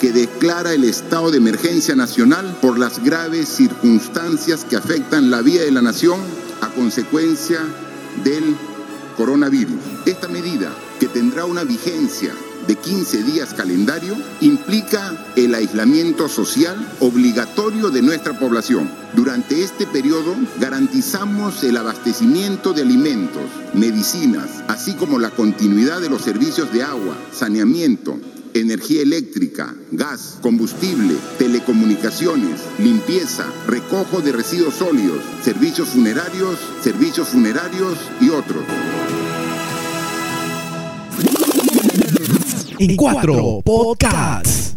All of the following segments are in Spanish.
que declara el estado de emergencia nacional por las graves circunstancias que afectan la vida de la nación a consecuencia del coronavirus. Esta medida, que tendrá una vigencia de 15 días calendario implica el aislamiento social obligatorio de nuestra población. Durante este periodo garantizamos el abastecimiento de alimentos, medicinas, así como la continuidad de los servicios de agua, saneamiento, energía eléctrica, gas, combustible, telecomunicaciones, limpieza, recojo de residuos sólidos, servicios funerarios, servicios funerarios y otros. en cuatro podcasts.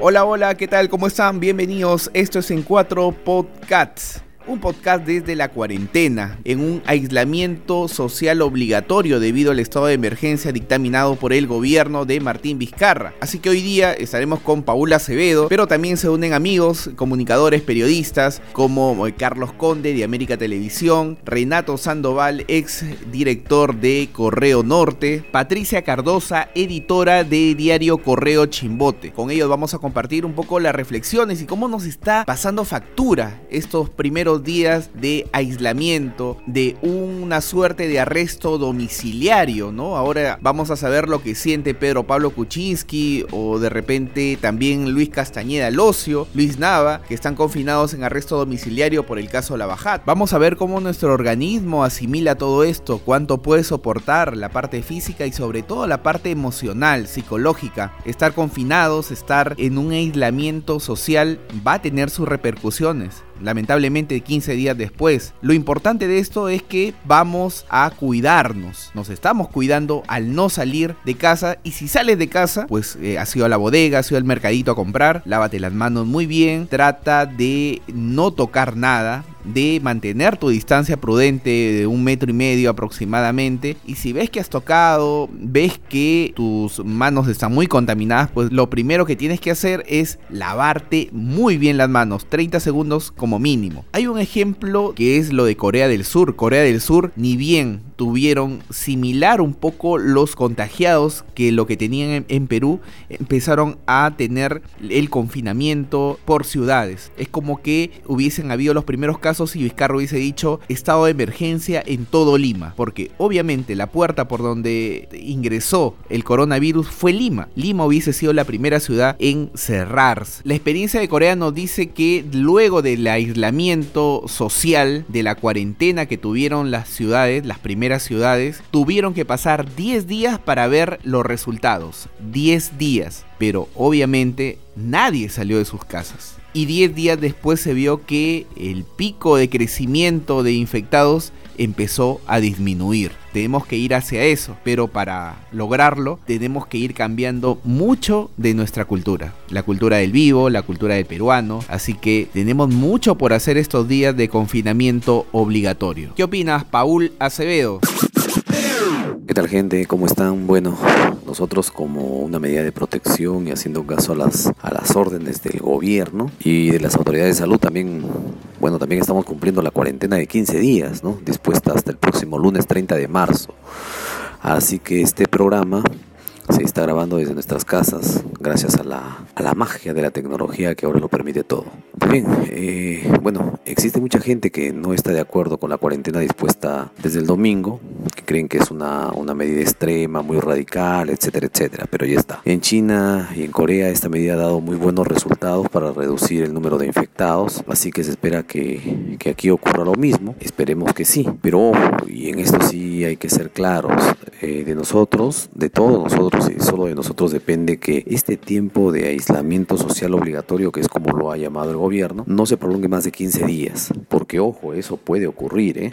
Hola, hola, ¿qué tal? ¿Cómo están? Bienvenidos. Esto es en cuatro podcasts un podcast desde la cuarentena, en un aislamiento social obligatorio debido al estado de emergencia dictaminado por el gobierno de Martín Vizcarra. Así que hoy día estaremos con Paula Acevedo, pero también se unen amigos, comunicadores, periodistas, como Carlos Conde de América Televisión, Renato Sandoval, ex director de Correo Norte, Patricia Cardosa, editora de Diario Correo Chimbote. Con ellos vamos a compartir un poco las reflexiones y cómo nos está pasando factura estos primeros días de aislamiento, de una suerte de arresto domiciliario, ¿no? Ahora vamos a saber lo que siente Pedro Pablo Kuczynski o de repente también Luis Castañeda Locio, Luis Nava, que están confinados en arresto domiciliario por el caso Lavajat. Vamos a ver cómo nuestro organismo asimila todo esto, cuánto puede soportar la parte física y sobre todo la parte emocional, psicológica. Estar confinados, estar en un aislamiento social va a tener sus repercusiones lamentablemente 15 días después. Lo importante de esto es que vamos a cuidarnos, nos estamos cuidando al no salir de casa y si sales de casa, pues eh, has a la bodega, has ido al mercadito a comprar, lávate las manos muy bien, trata de no tocar nada, de mantener tu distancia prudente de un metro y medio aproximadamente. Y si ves que has tocado, ves que tus manos están muy contaminadas, pues lo primero que tienes que hacer es lavarte muy bien las manos, 30 segundos como mínimo. Hay un ejemplo que es lo de Corea del Sur. Corea del Sur, ni bien tuvieron similar un poco los contagiados que lo que tenían en, Perú, empezaron a tener el confinamiento por ciudades. Es como que hubiesen habido los primeros casos y Vizcarro hubiese dicho estado de emergencia en todo Lima, porque obviamente la puerta por donde ingresó el coronavirus fue Lima. Lima hubiese sido la primera ciudad en cerrarse. La experiencia de Corea nos dice que luego del aislamiento social, de la cuarentena que tuvieron las ciudades, las primeras ciudades, tuvieron que pasar 10 días para ver los resultados. 10 días. Pero obviamente nadie salió de sus casas. Y 10 días después se vio que el pico de crecimiento de infectados empezó a disminuir. Tenemos que ir hacia eso, pero para lograrlo tenemos que ir cambiando mucho de nuestra cultura. La cultura del vivo, la cultura del peruano, así que tenemos mucho por hacer estos días de confinamiento obligatorio. ¿Qué opinas, Paul Acevedo? ¿Qué tal gente? ¿Cómo están? Bueno, nosotros como una medida de protección y haciendo caso a las, a las órdenes del gobierno y de las autoridades de salud también, bueno, también estamos cumpliendo la cuarentena de 15 días, ¿no? Dispuesta hasta el próximo lunes 30 de marzo. Así que este programa se está grabando desde nuestras casas gracias a la, a la magia de la tecnología que ahora lo permite todo. Bien, eh, bueno, existe mucha gente que no está de acuerdo con la cuarentena dispuesta desde el domingo, que creen que es una, una medida extrema, muy radical, etcétera, etcétera, pero ya está. En China y en Corea esta medida ha dado muy buenos resultados para reducir el número de infectados, así que se espera que, que aquí ocurra lo mismo, esperemos que sí, pero ojo, y en esto sí hay que ser claros, eh, de nosotros, de todos nosotros y solo de nosotros depende que este tiempo de aislamiento social obligatorio, que es como lo ha llamado el gobierno, no se prolongue más de 15 días. Porque ojo, eso puede ocurrir, ¿eh?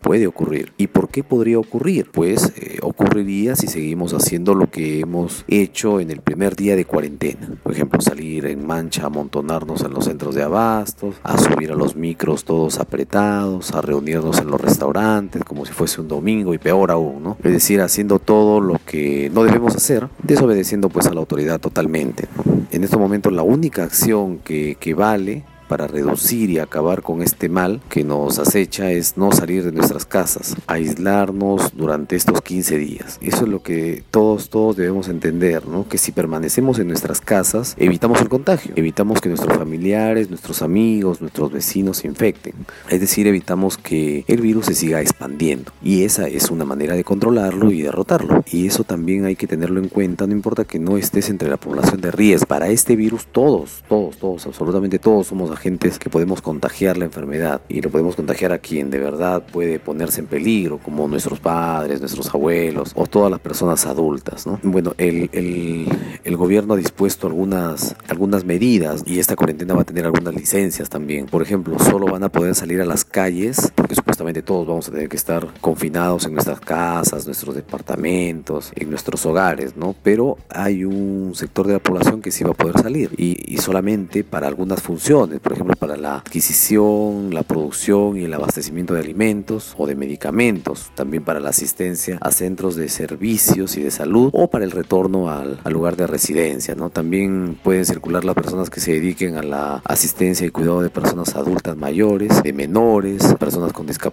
Puede ocurrir. ¿Y por qué podría ocurrir? Pues eh, ocurriría si seguimos haciendo lo que hemos hecho en el primer día de cuarentena. Por ejemplo, salir en mancha, amontonarnos en los centros de abastos, a subir a los micros todos apretados, a reunirnos en los restaurantes como si fuese un domingo y peor aún, ¿no? Es decir, haciendo todo lo que no debemos hacer, desobedeciendo pues a la autoridad totalmente. En este momento la única acción que, que vale para reducir y acabar con este mal que nos acecha es no salir de nuestras casas, aislarnos durante estos 15 días. Eso es lo que todos, todos debemos entender, ¿no? Que si permanecemos en nuestras casas, evitamos el contagio, evitamos que nuestros familiares, nuestros amigos, nuestros vecinos se infecten. Es decir, evitamos que el virus se siga expandiendo. Y esa es una manera de controlarlo y derrotarlo. Y eso también hay que tenerlo en cuenta, no importa que no estés entre la población de riesgo. Para este virus todos, todos, todos, absolutamente todos somos agentes que podemos contagiar la enfermedad. Y lo podemos contagiar a quien de verdad puede ponerse en peligro, como nuestros padres, nuestros abuelos o todas las personas adultas. ¿no? Bueno, el, el, el gobierno ha dispuesto algunas, algunas medidas y esta cuarentena va a tener algunas licencias también. Por ejemplo, solo van a poder salir a las calles, porque supuestamente todos vamos a tener que estar confinados en nuestras casas, nuestros departamentos, en nuestros hogares, ¿no? Pero hay un sector de la población que sí va a poder salir y, y solamente para algunas funciones, por ejemplo, para la adquisición, la producción y el abastecimiento de alimentos o de medicamentos, también para la asistencia a centros de servicios y de salud o para el retorno al, al lugar de residencia, ¿no? También pueden circular las personas que se dediquen a la asistencia y cuidado de personas adultas mayores, de menores, personas con discapacidad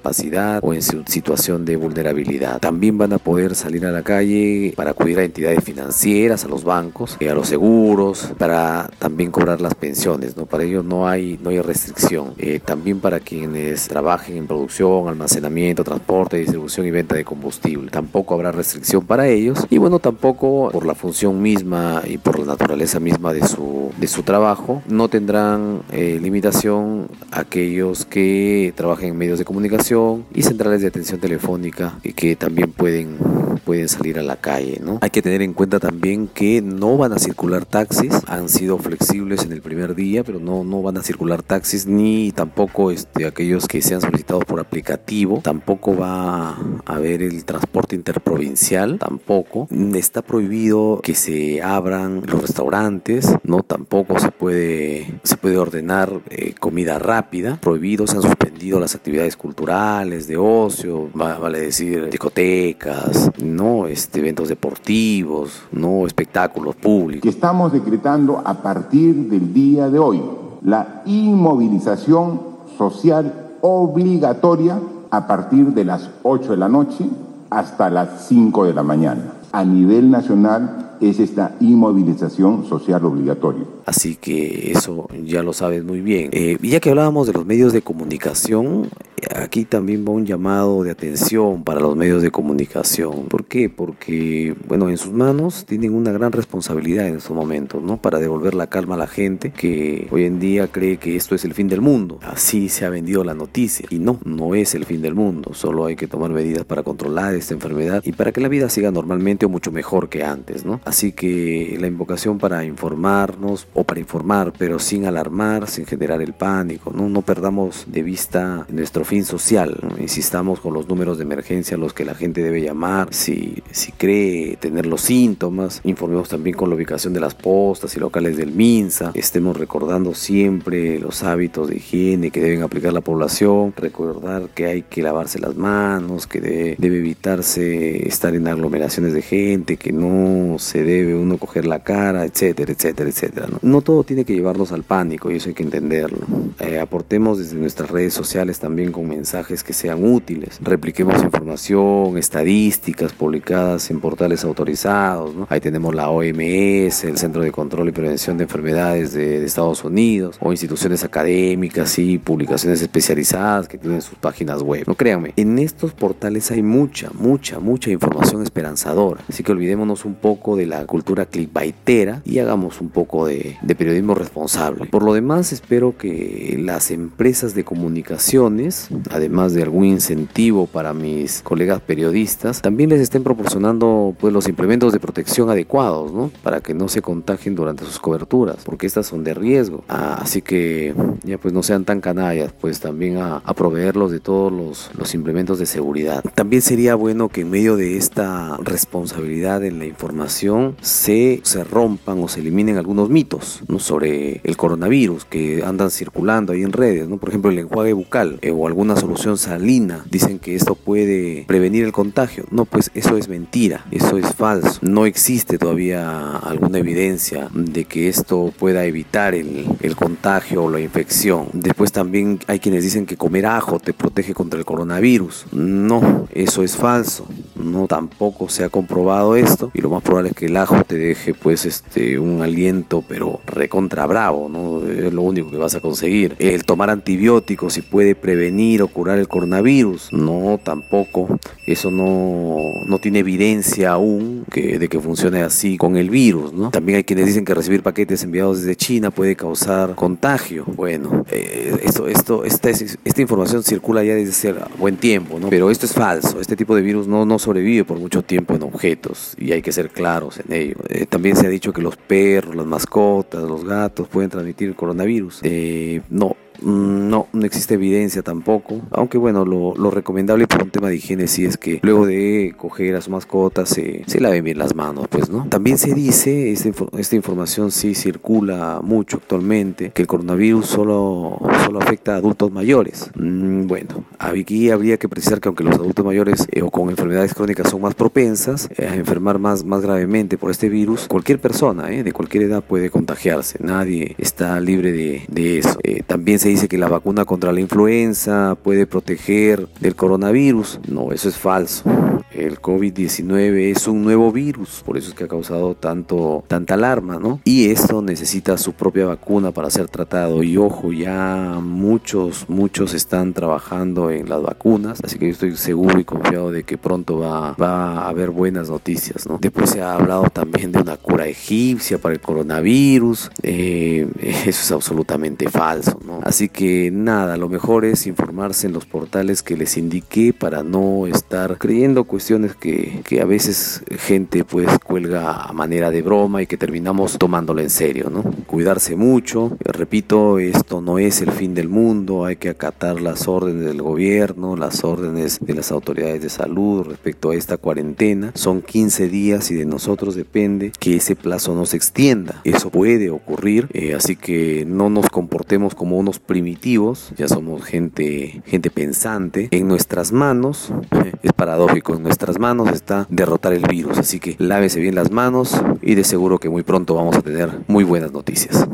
o en situación de vulnerabilidad. También van a poder salir a la calle para acudir a entidades financieras, a los bancos, a los seguros, para también cobrar las pensiones, ¿no? Para ello no hay, no hay restricción. Eh, también para quienes trabajen en producción, almacenamiento, transporte, distribución y venta de combustible. Tampoco habrá restricción para ellos. Y bueno, tampoco por la función misma y por la naturaleza misma de su, de su trabajo, no tendrán eh, limitación aquellos que trabajen en medios de comunicación y centrales de atención telefónica y que también pueden pueden salir a la calle, ¿no? Hay que tener en cuenta también que no van a circular taxis, han sido flexibles en el primer día, pero no, no van a circular taxis ni tampoco este, aquellos que sean solicitados por aplicativo, tampoco va a haber el transporte interprovincial, tampoco. Está prohibido que se abran los restaurantes, no tampoco se puede se puede ordenar eh, comida rápida, prohibido, se han suspendido las actividades culturales, de ocio, vale decir discotecas, no este, eventos deportivos, no espectáculos públicos. Que estamos decretando a partir del día de hoy la inmovilización social obligatoria a partir de las 8 de la noche hasta las 5 de la mañana. A nivel nacional es esta inmovilización social obligatoria. Así que eso ya lo sabes muy bien. Eh, ya que hablábamos de los medios de comunicación, aquí también va un llamado de atención para los medios de comunicación. ¿Por qué? Porque, bueno, en sus manos tienen una gran responsabilidad en estos momentos, ¿no? Para devolver la calma a la gente que hoy en día cree que esto es el fin del mundo. Así se ha vendido la noticia. Y no, no es el fin del mundo. Solo hay que tomar medidas para controlar esta enfermedad y para que la vida siga normalmente o mucho mejor que antes, ¿no? Así que la invocación para informarnos o para informar, pero sin alarmar, sin generar el pánico, ¿no? Perdamos de vista nuestro fin social. Insistamos con los números de emergencia a los que la gente debe llamar. Si, si cree tener los síntomas, informemos también con la ubicación de las postas y locales del MINSA. Estemos recordando siempre los hábitos de higiene que deben aplicar la población. Recordar que hay que lavarse las manos, que debe, debe evitarse estar en aglomeraciones de gente, que no se debe uno coger la cara, etcétera, etcétera, etcétera. No, no todo tiene que llevarnos al pánico y eso hay que entenderlo. Eh, aportemos desde nuestras redes sociales también con mensajes que sean útiles. Repliquemos información, estadísticas publicadas en portales autorizados. ¿no? Ahí tenemos la OMS, el Centro de Control y Prevención de Enfermedades de, de Estados Unidos, o instituciones académicas y publicaciones especializadas que tienen sus páginas web. No créanme, en estos portales hay mucha, mucha, mucha información esperanzadora. Así que olvidémonos un poco de la cultura clickbaitera y hagamos un poco de, de periodismo responsable. Por lo demás, espero que las empresas de comunicaciones además de algún incentivo para mis colegas periodistas, también les estén proporcionando pues los implementos de protección adecuados, ¿no? Para que no se contagien durante sus coberturas, porque estas son de riesgo. Ah, así que ya pues no sean tan canallas, pues también a, a proveerlos de todos los, los implementos de seguridad. También sería bueno que en medio de esta responsabilidad en la información se, se rompan o se eliminen algunos mitos sobre el coronavirus que andan circulando ahí en redes, ¿no? Por ejemplo, el enjuague bucal eh, o alguna solución salina. Dicen que esto puede prevenir el contagio. No, pues eso es mentira, eso es falso. No existe todavía alguna evidencia de que esto pueda evitar el, el contagio o la infección. Después también hay quienes dicen que comer ajo te protege contra el coronavirus. No, eso es falso. No tampoco se ha comprobado esto y lo más probable es que el ajo te deje pues este un aliento pero recontra bravo, ¿no? Es lo único que vas a conseguir. El tomar antibióticos si puede prevenir o curar el coronavirus. No, tampoco. Eso no, no tiene evidencia aún que, de que funcione así con el virus, ¿no? También hay quienes dicen que recibir paquetes enviados desde China puede causar contagio. Bueno, eh, esto, esto, esta, esta información circula ya desde hace buen tiempo, ¿no? Pero esto es falso. Este tipo de virus no, no sobrevive por mucho tiempo en objetos y hay que ser en ello. Eh, también se ha dicho que los perros, las mascotas, los gatos pueden transmitir el coronavirus. Eh, no, no, no existe evidencia tampoco. Aunque bueno, lo, lo, recomendable por un tema de higiene sí es que luego de coger a su mascota se, se laven bien las manos, pues, ¿no? También se dice, esta, esta información sí circula mucho actualmente, que el coronavirus solo, solo afecta a adultos mayores. Mm, bueno, aquí habría que precisar que aunque los adultos mayores eh, o con enfermedades crónicas son más propensas eh, a enfermar más, más gravemente por este virus, cualquier persona eh, de cualquier edad puede contagiarse. Nadie está libre de, de eso. También se dice que la vacuna contra la influenza puede proteger del coronavirus. No, eso es falso. El COVID-19 es un nuevo virus, por eso es que ha causado tanto, tanta alarma, ¿no? Y esto necesita su propia vacuna para ser tratado. Y ojo, ya muchos, muchos están trabajando en las vacunas, así que yo estoy seguro y confiado de que pronto va, va a haber buenas noticias, ¿no? Después se ha hablado también de una cura egipcia para el coronavirus. Eh, eso es absolutamente falso, ¿no? Así que nada, lo mejor es informarse en los portales que les indiqué para no estar creyendo cuestiones que, que a veces gente pues cuelga a manera de broma y que terminamos tomándolo en serio, ¿no? Cuidarse mucho, repito, esto no es el fin del mundo, hay que acatar las órdenes del gobierno, las órdenes de las autoridades de salud respecto a esta cuarentena. Son 15 días y de nosotros depende que ese plazo no se extienda. Eso puede ocurrir, eh, así que no nos comportemos como unos primitivos, ya somos gente, gente pensante. En nuestras manos, es paradójico, en nuestras manos está derrotar el virus. Así que lávese bien las manos y de seguro que muy pronto vamos a tener muy buenas noticias.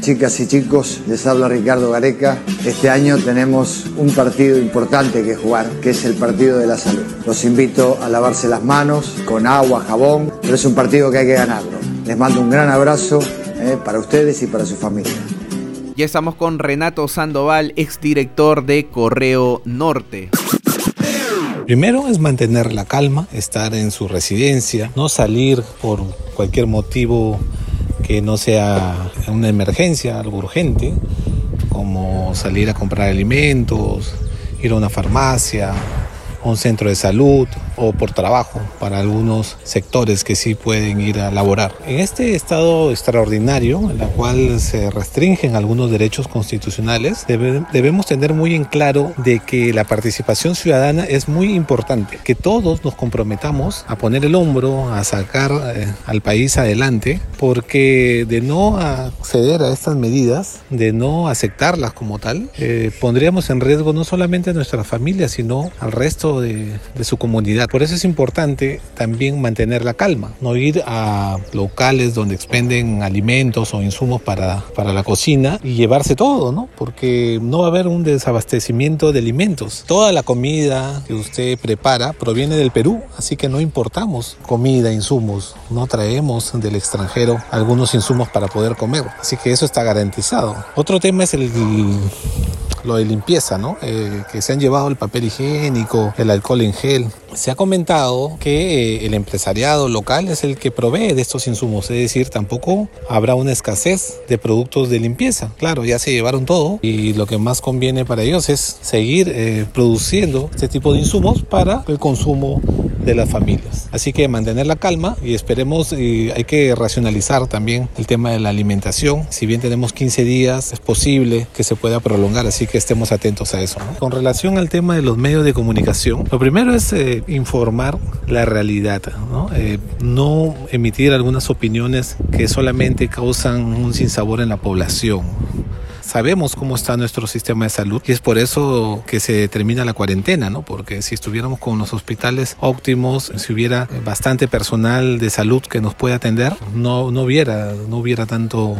Chicas y chicos, les habla Ricardo Gareca. Este año tenemos un partido importante que jugar, que es el partido de la salud. Los invito a lavarse las manos con agua, jabón, pero es un partido que hay que ganarlo. Les mando un gran abrazo eh, para ustedes y para su familia. Ya estamos con Renato Sandoval, exdirector de Correo Norte. Primero es mantener la calma, estar en su residencia, no salir por cualquier motivo que no sea una emergencia, algo urgente, como salir a comprar alimentos, ir a una farmacia, un centro de salud o por trabajo para algunos sectores que sí pueden ir a laborar. En este estado extraordinario, en la cual se restringen algunos derechos constitucionales, debe, debemos tener muy en claro de que la participación ciudadana es muy importante, que todos nos comprometamos a poner el hombro, a sacar eh, al país adelante, porque de no acceder a estas medidas, de no aceptarlas como tal, eh, pondríamos en riesgo no solamente a nuestra familia, sino al resto de, de su comunidad. Por eso es importante también mantener la calma, no ir a locales donde expenden alimentos o insumos para, para la cocina y llevarse todo, ¿no? Porque no va a haber un desabastecimiento de alimentos. Toda la comida que usted prepara proviene del Perú, así que no importamos comida, insumos, no traemos del extranjero algunos insumos para poder comer. Así que eso está garantizado. Otro tema es el lo de limpieza, ¿no? Eh, que se han llevado el papel higiénico, el alcohol en gel. Se ha comentado que eh, el empresariado local es el que provee de estos insumos, es decir, tampoco habrá una escasez de productos de limpieza. Claro, ya se llevaron todo y lo que más conviene para ellos es seguir eh, produciendo este tipo de insumos para el consumo de las familias. Así que mantener la calma y esperemos, y hay que racionalizar también el tema de la alimentación. Si bien tenemos 15 días, es posible que se pueda prolongar, así que que estemos atentos a eso. Con relación al tema de los medios de comunicación, lo primero es eh, informar la realidad, ¿no? Eh, no emitir algunas opiniones que solamente causan un sinsabor en la población sabemos cómo está nuestro sistema de salud y es por eso que se determina la cuarentena, ¿no? Porque si estuviéramos con los hospitales óptimos, si hubiera bastante personal de salud que nos pueda atender, no, no hubiera, no hubiera tanto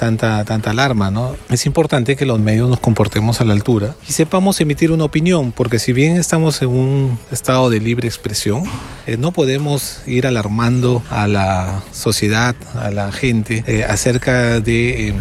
tanta, tanta alarma, ¿no? Es importante que los medios nos comportemos a la altura y sepamos emitir una opinión, porque si bien estamos en un estado de libre expresión, eh, no podemos ir alarmando a la sociedad, a la gente, eh, acerca de... Eh,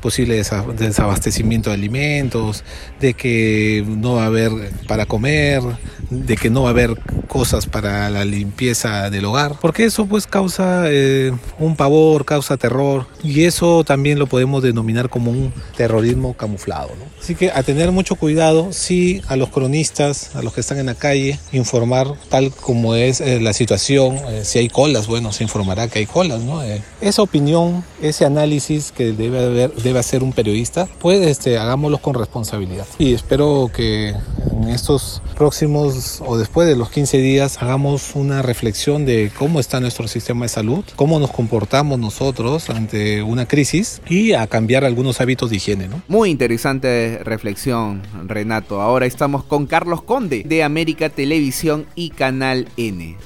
posible desabastecimiento de alimentos, de que no va a haber para comer, de que no va a haber cosas para la limpieza del hogar, porque eso pues causa eh, un pavor, causa terror y eso también lo podemos denominar como un terrorismo camuflado. Así que a tener mucho cuidado, sí, a los cronistas, a los que están en la calle, informar tal como es eh, la situación, eh, si hay colas, bueno, se informará que hay colas, ¿no? esa opinión, ese análisis que debe, haber, debe hacer un periodista, pues este, hagámoslo con responsabilidad. Y espero que en estos próximos o después de los 15 días hagamos una reflexión de cómo está nuestro sistema de salud, cómo nos comportamos nosotros ante una crisis y a cambiar algunos hábitos de higiene. ¿no? Muy interesante reflexión, Renato. Ahora estamos con Carlos Conde de América Televisión y Canal N.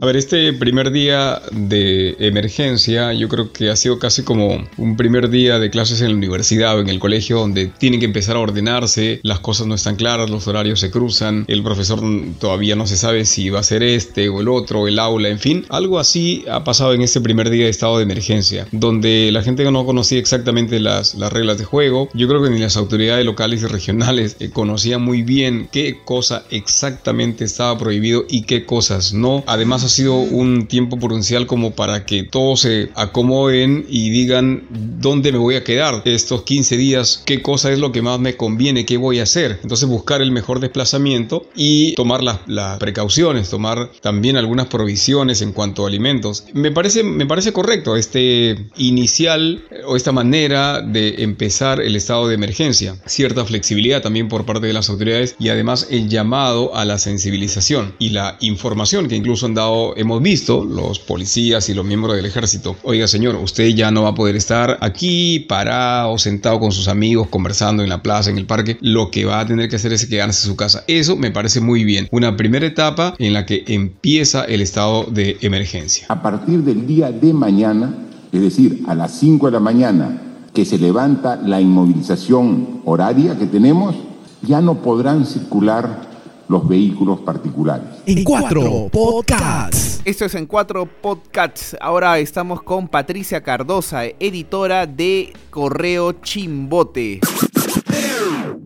A ver, este primer día de emergencia yo creo que ha sido casi como un primer día de clases en la universidad o en el colegio donde tienen que empezar a ordenarse, las cosas no están claras, los horarios se cruzan, el profesor todavía no se sabe si va a ser este o el otro, el aula, en fin, algo así ha pasado en este primer día de estado de emergencia, donde la gente no conocía exactamente las, las reglas de juego, yo creo que ni las autoridades locales y regionales eh, conocían muy bien qué cosa exactamente estaba prohibido y qué cosas no, además sido un tiempo prudencial como para que todos se acomoden y digan dónde me voy a quedar estos 15 días, qué cosa es lo que más me conviene, qué voy a hacer. Entonces buscar el mejor desplazamiento y tomar las, precauciones, tomar también algunas provisiones en cuanto a alimentos. Me parece, me parece correcto este inicial o esta manera de empezar el estado de emergencia. Cierta flexibilidad también por parte de las autoridades y además el llamado a la sensibilización y la información que incluso han dado hemos visto, los policías y los miembros del ejército, oiga señor, usted ya no va a poder estar aquí parado, sentado con sus amigos, conversando en la plaza, en el parque, lo que va a tener que hacer es quedarse en su casa. Eso me parece muy bien. Una primera etapa en la que empieza el estado de emergencia. A partir del día de mañana, es decir, a las 5 de la mañana, que se levanta la inmovilización horaria que tenemos, ya no podrán circular los vehículos particulares. En cuatro podcasts. Esto es en cuatro podcasts. Ahora estamos con Patricia Cardosa, editora de Correo Chimbote.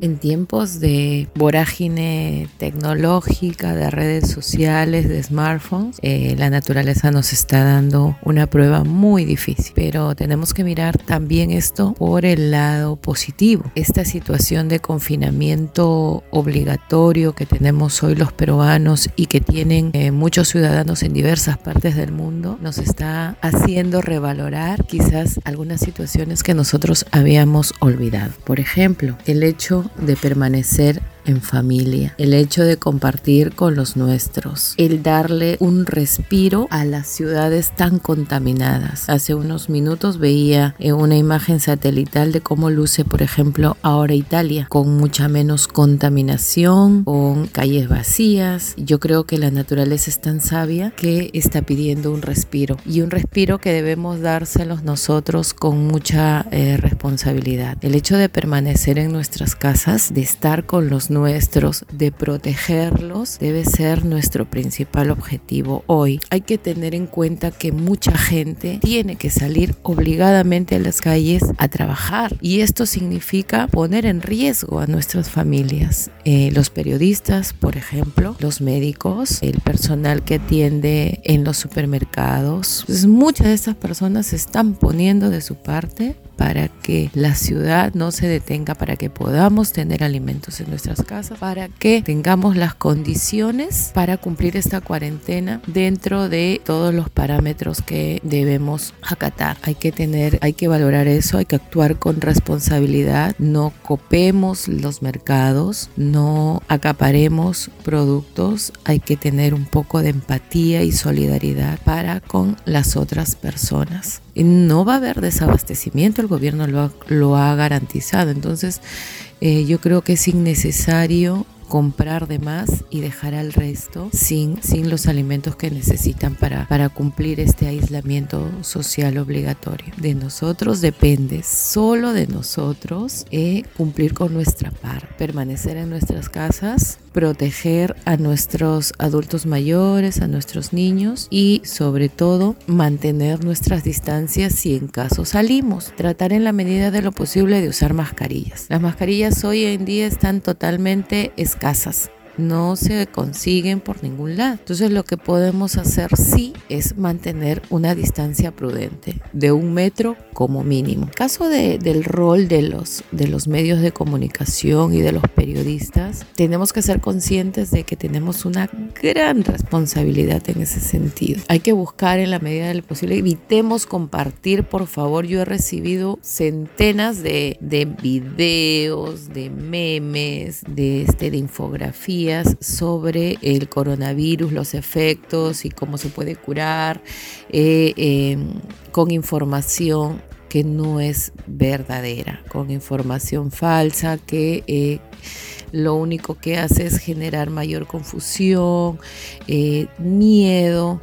En tiempos de vorágine tecnológica, de redes sociales, de smartphones, eh, la naturaleza nos está dando una prueba muy difícil. Pero tenemos que mirar también esto por el lado positivo. Esta situación de confinamiento obligatorio que tenemos hoy los peruanos y que tienen eh, muchos ciudadanos en diversas partes del mundo nos está haciendo revalorar quizás algunas situaciones que nosotros habíamos olvidado. Por ejemplo, el hecho de permanecer en familia, el hecho de compartir con los nuestros, el darle un respiro a las ciudades tan contaminadas. Hace unos minutos veía una imagen satelital de cómo luce, por ejemplo, ahora Italia, con mucha menos contaminación, con calles vacías. Yo creo que la naturaleza es tan sabia que está pidiendo un respiro y un respiro que debemos dárselos nosotros con mucha eh, responsabilidad. El hecho de permanecer en nuestras casas, de estar con los nuestros, de protegerlos, debe ser nuestro principal objetivo hoy. Hay que tener en cuenta que mucha gente tiene que salir obligadamente a las calles a trabajar y esto significa poner en riesgo a nuestras familias. Eh, los periodistas, por ejemplo, los médicos, el personal que atiende en los supermercados. Pues muchas de estas personas se están poniendo de su parte para que la ciudad no se detenga, para que podamos tener alimentos en nuestras casas, para que tengamos las condiciones para cumplir esta cuarentena dentro de todos los parámetros que debemos acatar. Hay que tener, hay que valorar eso, hay que actuar con responsabilidad, no copemos los mercados, no acaparemos productos, hay que tener un poco de empatía y solidaridad para con las otras personas. No va a haber desabastecimiento, el gobierno lo ha, lo ha garantizado. Entonces, eh, yo creo que es innecesario comprar de más y dejar al resto sin, sin los alimentos que necesitan para, para cumplir este aislamiento social obligatorio. De nosotros depende, solo de nosotros, eh, cumplir con nuestra par, permanecer en nuestras casas, proteger a nuestros adultos mayores, a nuestros niños y sobre todo mantener nuestras distancias si en caso salimos. Tratar en la medida de lo posible de usar mascarillas. Las mascarillas hoy en día están totalmente escasas no se consiguen por ningún lado. Entonces lo que podemos hacer sí es mantener una distancia prudente de un metro como mínimo. En caso de, del rol de los, de los medios de comunicación y de los periodistas, tenemos que ser conscientes de que tenemos una gran responsabilidad en ese sentido. Hay que buscar en la medida de lo posible, evitemos compartir, por favor. Yo he recibido centenas de, de videos, de memes, de, este, de infografías sobre el coronavirus, los efectos y cómo se puede curar, eh, em, con información que no es verdadera, con información falsa que eh, lo único que hace es generar mayor confusión, eh, miedo,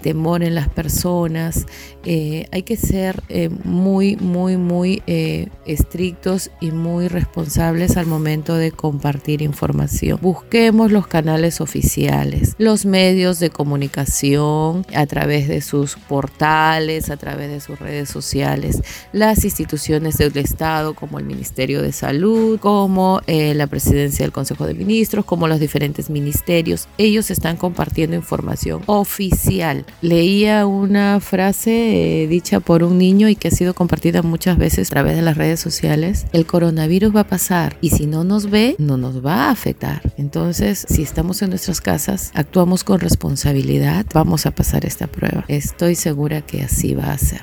temor en las personas eh, hay que ser eh, muy, muy, muy eh, estrictos y muy responsables al momento de compartir información. Busquemos los canales oficiales, los medios de comunicación a través de sus portales, a través de sus redes sociales, las instituciones del Estado como el Ministerio de Salud, como la Presidencia del Consejo de Ministros, como los diferentes ministerios. Ellos están compartiendo información oficial. Leía una frase eh, dicha por un niño y que ha sido compartida muchas veces a través de las redes sociales, el coronavirus va a pasar y si no nos ve, no nos va a afectar. Entonces, si estamos en nuestras casas, actuamos con responsabilidad, vamos a pasar esta prueba. Estoy segura que así va a ser.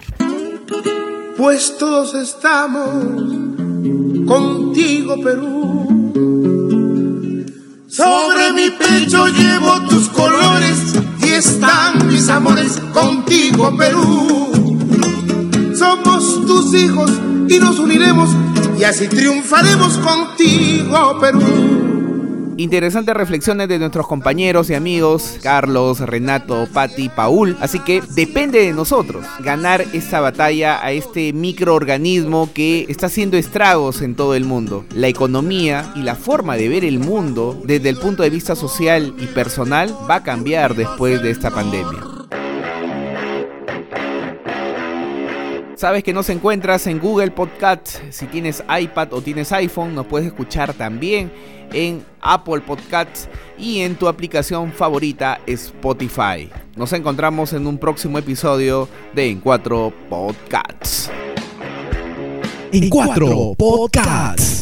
Pues todos estamos contigo, Perú. Sobre mi pecho llevo tus colores y están mis amores contigo, Perú. Somos tus hijos y nos uniremos y así triunfaremos contigo, Perú. Interesantes reflexiones de nuestros compañeros y amigos Carlos, Renato, Patti, Paul. Así que depende de nosotros ganar esta batalla a este microorganismo que está haciendo estragos en todo el mundo. La economía y la forma de ver el mundo desde el punto de vista social y personal va a cambiar después de esta pandemia. Sabes que nos encuentras en Google Podcast. Si tienes iPad o tienes iPhone, nos puedes escuchar también en Apple Podcasts y en tu aplicación favorita Spotify. Nos encontramos en un próximo episodio de En Cuatro Podcasts. En Cuatro Podcasts.